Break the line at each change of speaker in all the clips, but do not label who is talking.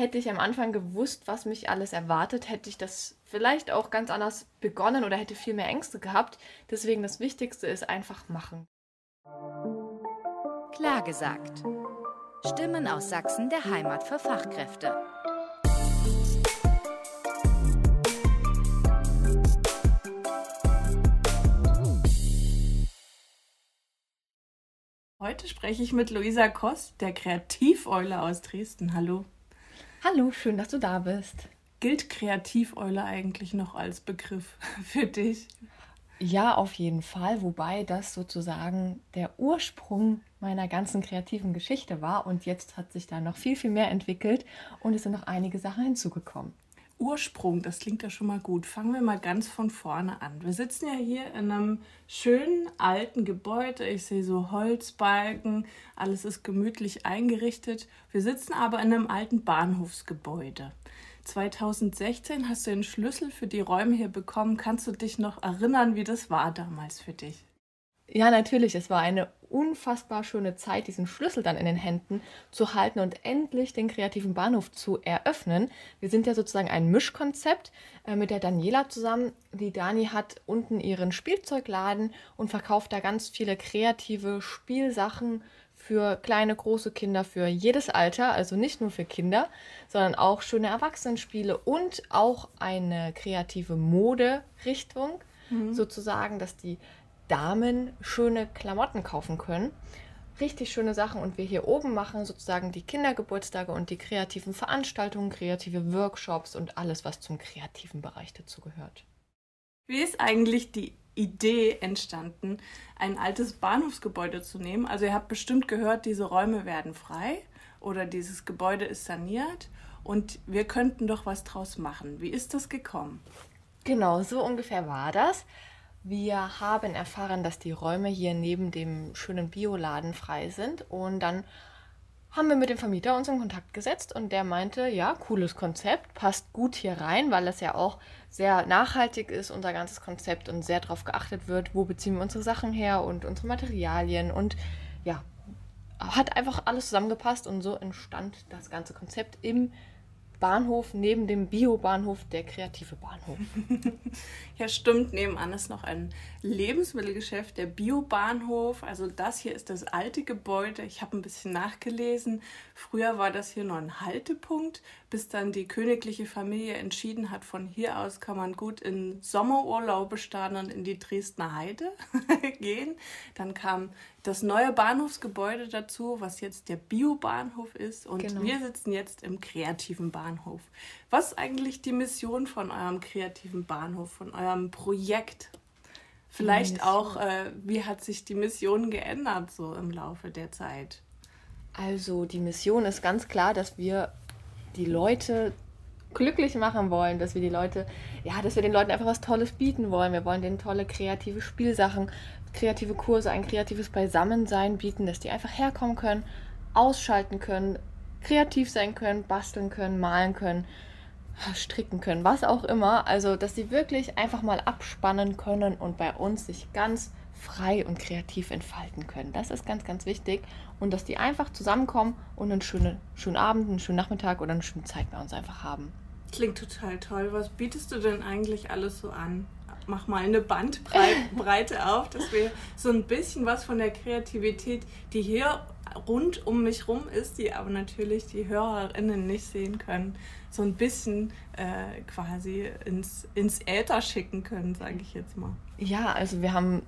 hätte ich am Anfang gewusst, was mich alles erwartet, hätte ich das vielleicht auch ganz anders begonnen oder hätte viel mehr Ängste gehabt. Deswegen das Wichtigste ist einfach machen.
Klar gesagt. Stimmen aus Sachsen der Heimat für Fachkräfte.
Heute spreche ich mit Luisa Koss, der Kreativeule aus Dresden. Hallo.
Hallo, schön, dass du da bist.
Gilt Kreativeule eigentlich noch als Begriff für dich?
Ja, auf jeden Fall, wobei das sozusagen der Ursprung meiner ganzen kreativen Geschichte war und jetzt hat sich da noch viel, viel mehr entwickelt und es sind noch einige Sachen hinzugekommen.
Ursprung, das klingt ja schon mal gut. Fangen wir mal ganz von vorne an. Wir sitzen ja hier in einem schönen alten Gebäude. Ich sehe so Holzbalken, alles ist gemütlich eingerichtet. Wir sitzen aber in einem alten Bahnhofsgebäude. 2016 hast du den Schlüssel für die Räume hier bekommen. Kannst du dich noch erinnern, wie das war damals für dich?
Ja, natürlich. Es war eine unfassbar schöne Zeit, diesen Schlüssel dann in den Händen zu halten und endlich den kreativen Bahnhof zu eröffnen. Wir sind ja sozusagen ein Mischkonzept äh, mit der Daniela zusammen. Die Dani hat unten ihren Spielzeugladen und verkauft da ganz viele kreative Spielsachen für kleine, große Kinder, für jedes Alter, also nicht nur für Kinder, sondern auch schöne Erwachsenenspiele und auch eine kreative Moderichtung, mhm. sozusagen, dass die Damen schöne Klamotten kaufen können. Richtig schöne Sachen und wir hier oben machen sozusagen die Kindergeburtstage und die kreativen Veranstaltungen, kreative Workshops und alles, was zum kreativen Bereich dazu gehört.
Wie ist eigentlich die Idee entstanden, ein altes Bahnhofsgebäude zu nehmen? Also ihr habt bestimmt gehört, diese Räume werden frei oder dieses Gebäude ist saniert und wir könnten doch was draus machen. Wie ist das gekommen?
Genau, so ungefähr war das. Wir haben erfahren, dass die Räume hier neben dem schönen Bioladen frei sind. Und dann haben wir mit dem Vermieter uns in Kontakt gesetzt und der meinte, ja, cooles Konzept, passt gut hier rein, weil das ja auch sehr nachhaltig ist, unser ganzes Konzept und sehr darauf geachtet wird, wo beziehen wir unsere Sachen her und unsere Materialien. Und ja, hat einfach alles zusammengepasst und so entstand das ganze Konzept im Bahnhof neben dem Biobahnhof der kreative Bahnhof.
ja, stimmt. Nebenan ist noch ein Lebensmittelgeschäft, der Biobahnhof. Also das hier ist das alte Gebäude. Ich habe ein bisschen nachgelesen. Früher war das hier nur ein Haltepunkt, bis dann die königliche Familie entschieden hat, von hier aus kann man gut in Sommerurlaube starten und in die Dresdner Heide gehen. Dann kam das neue Bahnhofsgebäude dazu, was jetzt der Biobahnhof ist. Und genau. wir sitzen jetzt im kreativen Bahnhof. Was ist eigentlich die Mission von eurem kreativen Bahnhof, von eurem Projekt? Vielleicht auch, äh, wie hat sich die Mission geändert so im Laufe der Zeit?
Also die Mission ist ganz klar, dass wir die Leute glücklich machen wollen, dass wir die Leute, ja, dass wir den Leuten einfach was Tolles bieten wollen. Wir wollen denen tolle kreative Spielsachen, kreative Kurse, ein kreatives Beisammensein bieten, dass die einfach herkommen können, ausschalten können, kreativ sein können, basteln können, malen können, stricken können, was auch immer. Also, dass sie wirklich einfach mal abspannen können und bei uns sich ganz frei und kreativ entfalten können. Das ist ganz, ganz wichtig. Und dass die einfach zusammenkommen und einen schönen, schönen Abend, einen schönen Nachmittag oder eine schöne Zeit bei uns einfach haben.
Klingt total toll. Was bietest du denn eigentlich alles so an? Mach mal eine Bandbreite auf, dass wir so ein bisschen was von der Kreativität, die hier rund um mich rum ist, die aber natürlich die HörerInnen nicht sehen können, so ein bisschen äh, quasi ins, ins Äther schicken können, sage ich jetzt mal.
Ja, also wir haben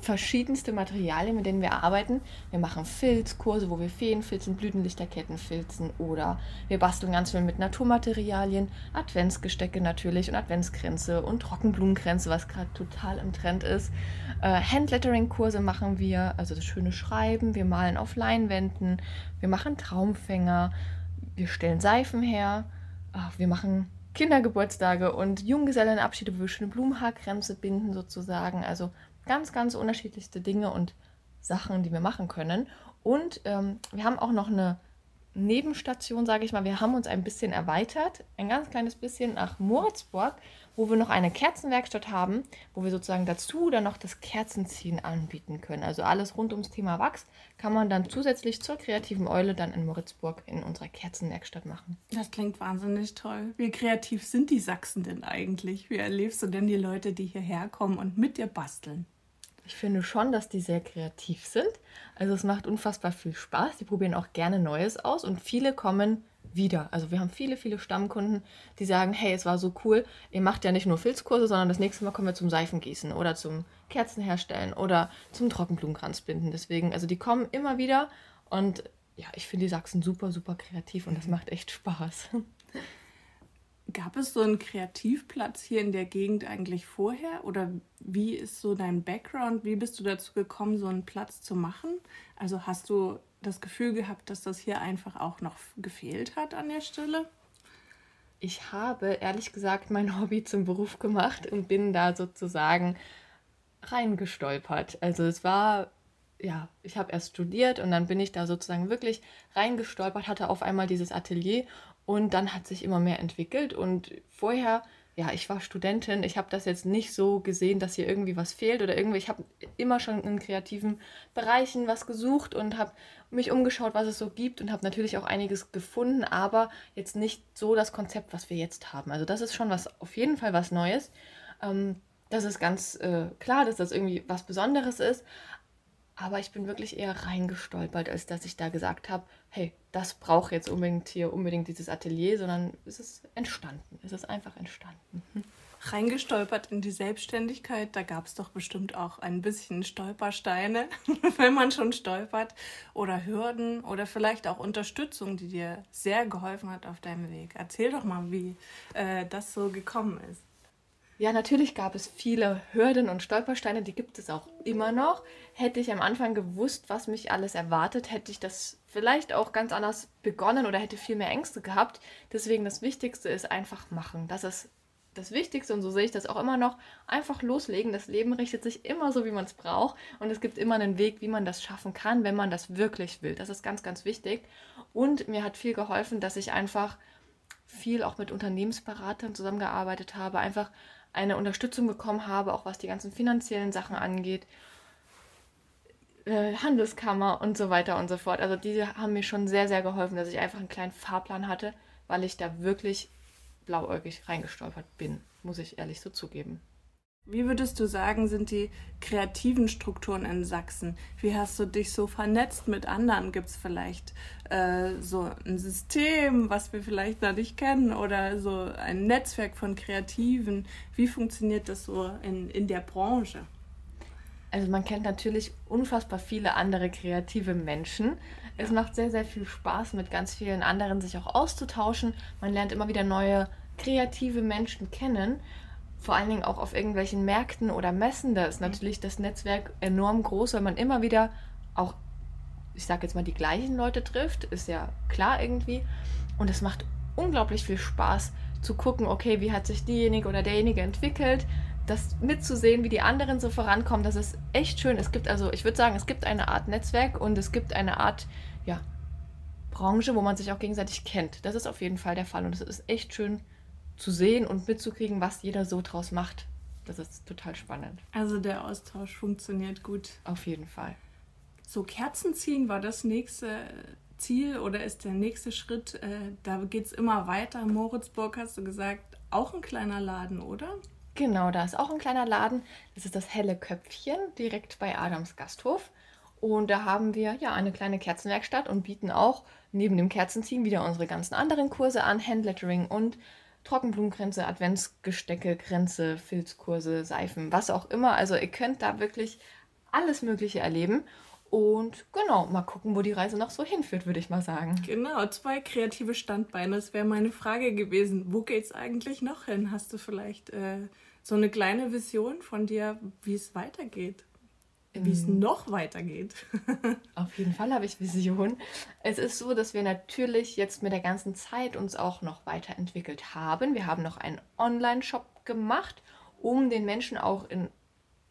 verschiedenste Materialien, mit denen wir arbeiten. Wir machen Filzkurse, wo wir Feen filzen, Blütenlichterketten filzen oder wir basteln ganz viel mit Naturmaterialien, Adventsgestecke natürlich und Adventskränze und Trockenblumenkränze, was gerade total im Trend ist. Äh, Handlettering-Kurse machen wir, also das schöne Schreiben. Wir malen auf Leinwänden, wir machen Traumfänger, wir stellen Seifen her, Ach, wir machen Kindergeburtstage und Junggesellenabschiede, wo wir schöne Blumenhaarkränze binden sozusagen. Also ganz, ganz unterschiedlichste Dinge und Sachen, die wir machen können. Und ähm, wir haben auch noch eine, Nebenstation, sage ich mal. Wir haben uns ein bisschen erweitert, ein ganz kleines bisschen nach Moritzburg, wo wir noch eine Kerzenwerkstatt haben, wo wir sozusagen dazu dann noch das Kerzenziehen anbieten können. Also alles rund ums Thema Wachs kann man dann zusätzlich zur kreativen Eule dann in Moritzburg in unserer Kerzenwerkstatt machen.
Das klingt wahnsinnig toll. Wie kreativ sind die Sachsen denn eigentlich? Wie erlebst du denn die Leute, die hierher kommen und mit dir basteln?
Ich finde schon, dass die sehr kreativ sind. Also es macht unfassbar viel Spaß. Die probieren auch gerne Neues aus und viele kommen wieder. Also wir haben viele, viele Stammkunden, die sagen, hey, es war so cool, ihr macht ja nicht nur Filzkurse, sondern das nächste Mal kommen wir zum Seifengießen oder zum Kerzenherstellen oder zum Trockenblumenkranzbinden. Deswegen, also die kommen immer wieder und ja, ich finde die Sachsen super, super kreativ und das macht echt Spaß.
Gab es so einen Kreativplatz hier in der Gegend eigentlich vorher? Oder wie ist so dein Background? Wie bist du dazu gekommen, so einen Platz zu machen? Also hast du das Gefühl gehabt, dass das hier einfach auch noch gefehlt hat an der Stelle?
Ich habe ehrlich gesagt mein Hobby zum Beruf gemacht und bin da sozusagen reingestolpert. Also es war, ja, ich habe erst studiert und dann bin ich da sozusagen wirklich reingestolpert, hatte auf einmal dieses Atelier und dann hat sich immer mehr entwickelt. Und vorher, ja, ich war Studentin, ich habe das jetzt nicht so gesehen, dass hier irgendwie was fehlt oder irgendwie. Ich habe immer schon in kreativen Bereichen was gesucht und habe mich umgeschaut, was es so gibt und habe natürlich auch einiges gefunden, aber jetzt nicht so das Konzept, was wir jetzt haben. Also das ist schon was, auf jeden Fall was Neues. Ähm, das ist ganz äh, klar, dass das irgendwie was Besonderes ist. Aber ich bin wirklich eher reingestolpert, als dass ich da gesagt habe, hey, das braucht jetzt unbedingt hier unbedingt dieses Atelier, sondern es ist entstanden. Es ist einfach entstanden. Hm.
Reingestolpert in die Selbstständigkeit, da gab es doch bestimmt auch ein bisschen Stolpersteine, wenn man schon stolpert, oder Hürden oder vielleicht auch Unterstützung, die dir sehr geholfen hat auf deinem Weg. Erzähl doch mal, wie äh, das so gekommen ist.
Ja, natürlich gab es viele Hürden und Stolpersteine, die gibt es auch immer noch. Hätte ich am Anfang gewusst, was mich alles erwartet, hätte ich das vielleicht auch ganz anders begonnen oder hätte viel mehr Ängste gehabt. Deswegen das Wichtigste ist einfach machen. Das ist das Wichtigste und so sehe ich das auch immer noch. Einfach loslegen. Das Leben richtet sich immer so, wie man es braucht und es gibt immer einen Weg, wie man das schaffen kann, wenn man das wirklich will. Das ist ganz, ganz wichtig. Und mir hat viel geholfen, dass ich einfach viel auch mit Unternehmensberatern zusammengearbeitet habe, einfach eine Unterstützung bekommen habe, auch was die ganzen finanziellen Sachen angeht. Äh, Handelskammer und so weiter und so fort. Also diese haben mir schon sehr, sehr geholfen, dass ich einfach einen kleinen Fahrplan hatte, weil ich da wirklich blauäugig reingestolpert bin, muss ich ehrlich so zugeben.
Wie würdest du sagen, sind die kreativen Strukturen in Sachsen? Wie hast du dich so vernetzt mit anderen? Gibt es vielleicht äh, so ein System, was wir vielleicht noch nicht kennen oder so ein Netzwerk von Kreativen? Wie funktioniert das so in, in der Branche?
Also man kennt natürlich unfassbar viele andere kreative Menschen. Es macht sehr, sehr viel Spaß, mit ganz vielen anderen sich auch auszutauschen. Man lernt immer wieder neue kreative Menschen kennen vor allen Dingen auch auf irgendwelchen Märkten oder Messen, da ist mhm. natürlich das Netzwerk enorm groß, weil man immer wieder auch, ich sage jetzt mal, die gleichen Leute trifft, ist ja klar irgendwie. Und es macht unglaublich viel Spaß zu gucken, okay, wie hat sich diejenige oder derjenige entwickelt, das mitzusehen, wie die anderen so vorankommen, das ist echt schön. Es gibt also, ich würde sagen, es gibt eine Art Netzwerk und es gibt eine Art, ja, Branche, wo man sich auch gegenseitig kennt. Das ist auf jeden Fall der Fall und es ist echt schön zu sehen und mitzukriegen, was jeder so draus macht. Das ist total spannend.
Also der Austausch funktioniert gut.
Auf jeden Fall.
So Kerzen ziehen war das nächste Ziel oder ist der nächste Schritt? Äh, da geht es immer weiter. Moritzburg hast du gesagt, auch ein kleiner Laden, oder?
Genau, da ist auch ein kleiner Laden. Das ist das helle Köpfchen direkt bei Adams Gasthof. Und da haben wir ja eine kleine Kerzenwerkstatt und bieten auch neben dem Kerzenziehen wieder unsere ganzen anderen Kurse an, Handlettering und Trockenblumenkränze, Adventsgestecke, Kränze, Filzkurse, Seifen, was auch immer. Also ihr könnt da wirklich alles Mögliche erleben. Und genau, mal gucken, wo die Reise noch so hinführt, würde ich mal sagen.
Genau, zwei kreative Standbeine. Das wäre meine Frage gewesen. Wo geht es eigentlich noch hin? Hast du vielleicht äh, so eine kleine Vision von dir, wie es weitergeht? Wie es ähm. noch weitergeht.
Auf jeden Fall habe ich Vision. Es ist so, dass wir natürlich jetzt mit der ganzen Zeit uns auch noch weiterentwickelt haben. Wir haben noch einen Online-Shop gemacht, um den Menschen auch in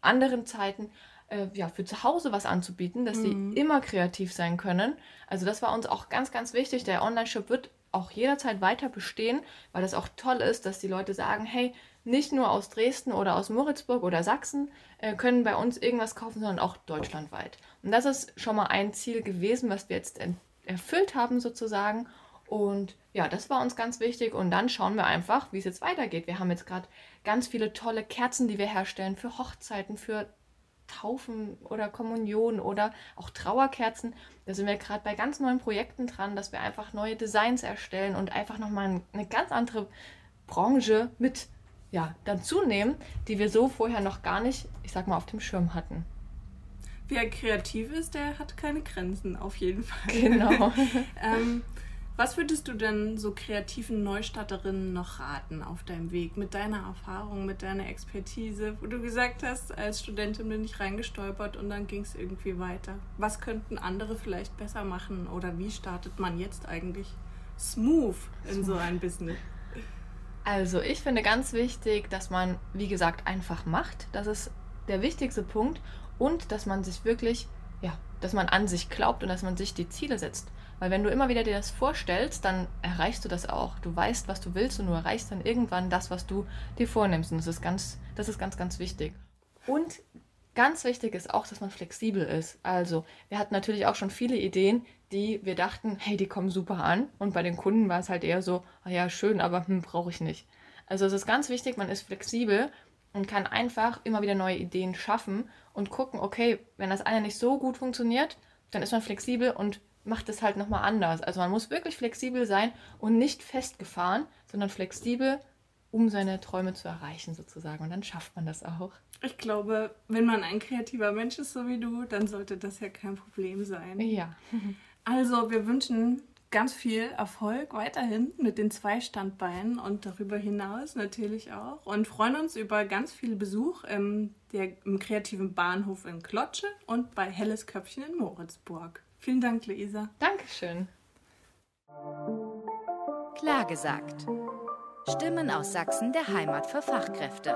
anderen Zeiten äh, ja, für zu Hause was anzubieten, dass mhm. sie immer kreativ sein können. Also das war uns auch ganz, ganz wichtig. Der Online-Shop wird auch jederzeit weiter bestehen, weil das auch toll ist, dass die Leute sagen, hey, nicht nur aus Dresden oder aus Moritzburg oder Sachsen äh, können bei uns irgendwas kaufen, sondern auch deutschlandweit. Und das ist schon mal ein Ziel gewesen, was wir jetzt erfüllt haben sozusagen. Und ja, das war uns ganz wichtig. Und dann schauen wir einfach, wie es jetzt weitergeht. Wir haben jetzt gerade ganz viele tolle Kerzen, die wir herstellen für Hochzeiten, für Taufen oder Kommunion oder auch Trauerkerzen. Da sind wir gerade bei ganz neuen Projekten dran, dass wir einfach neue Designs erstellen und einfach nochmal eine ganz andere Branche mit ja, dazu nehmen, die wir so vorher noch gar nicht, ich sag mal, auf dem Schirm hatten.
Wer kreativ ist, der hat keine Grenzen, auf jeden Fall.
Genau.
ähm, was würdest du denn so kreativen Neustarterinnen noch raten auf deinem Weg mit deiner Erfahrung, mit deiner Expertise, wo du gesagt hast, als Studentin bin ich reingestolpert und dann ging es irgendwie weiter? Was könnten andere vielleicht besser machen oder wie startet man jetzt eigentlich smooth in so ein Business?
Also ich finde ganz wichtig, dass man, wie gesagt, einfach macht. Das ist der wichtigste Punkt. Und dass man sich wirklich, ja, dass man an sich glaubt und dass man sich die Ziele setzt. Weil wenn du immer wieder dir das vorstellst, dann erreichst du das auch. Du weißt, was du willst und du erreichst dann irgendwann das, was du dir vornimmst. Und das ist ganz, das ist ganz, ganz wichtig. Und ganz wichtig ist auch, dass man flexibel ist. Also, wir hatten natürlich auch schon viele Ideen, die wir dachten, hey, die kommen super an. Und bei den Kunden war es halt eher so, ah ja, schön, aber hm, brauche ich nicht. Also es ist ganz wichtig, man ist flexibel und kann einfach immer wieder neue Ideen schaffen und gucken, okay, wenn das eine nicht so gut funktioniert, dann ist man flexibel und macht es halt nochmal anders. Also man muss wirklich flexibel sein und nicht festgefahren, sondern flexibel, um seine Träume zu erreichen sozusagen. Und dann schafft man das auch.
Ich glaube, wenn man ein kreativer Mensch ist, so wie du, dann sollte das ja kein Problem sein.
Ja.
Also, wir wünschen ganz viel Erfolg weiterhin mit den zwei Standbeinen und darüber hinaus natürlich auch und freuen uns über ganz viel Besuch im, der, im kreativen Bahnhof in Klotsche und bei Helles Köpfchen in Moritzburg. Vielen Dank, Luisa.
Dankeschön.
Klar gesagt. Stimmen aus Sachsen der Heimat für Fachkräfte.